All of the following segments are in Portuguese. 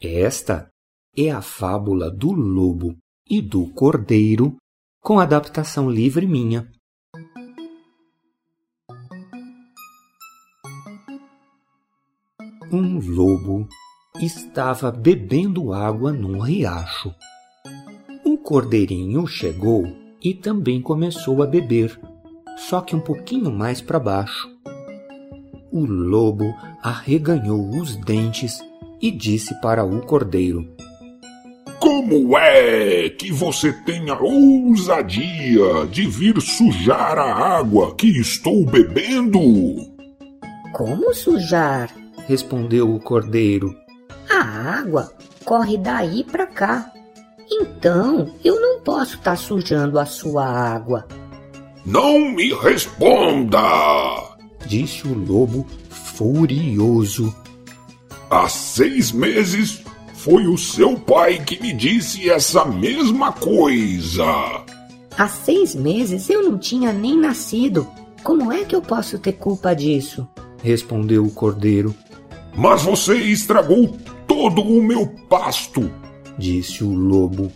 Esta é a fábula do lobo e do cordeiro, com adaptação livre minha. Um lobo estava bebendo água num riacho. Um cordeirinho chegou e também começou a beber, só que um pouquinho mais para baixo. O lobo arreganhou os dentes e disse para o cordeiro: Como é que você tem a ousadia de vir sujar a água que estou bebendo? Como sujar? respondeu o cordeiro. A água corre daí para cá. Então eu não posso estar tá sujando a sua água. Não me responda! disse o lobo furioso. Há seis meses foi o seu pai que me disse essa mesma coisa. Há seis meses eu não tinha nem nascido. Como é que eu posso ter culpa disso? Respondeu o cordeiro. Mas você estragou todo o meu pasto, disse o lobo.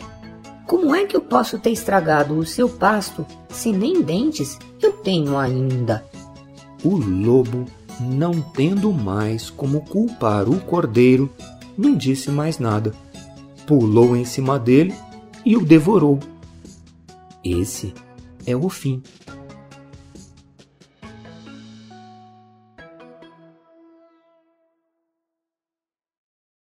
Como é que eu posso ter estragado o seu pasto se nem dentes eu tenho ainda? O lobo, não tendo mais como culpar o cordeiro, não disse mais nada. Pulou em cima dele e o devorou. Esse é o fim.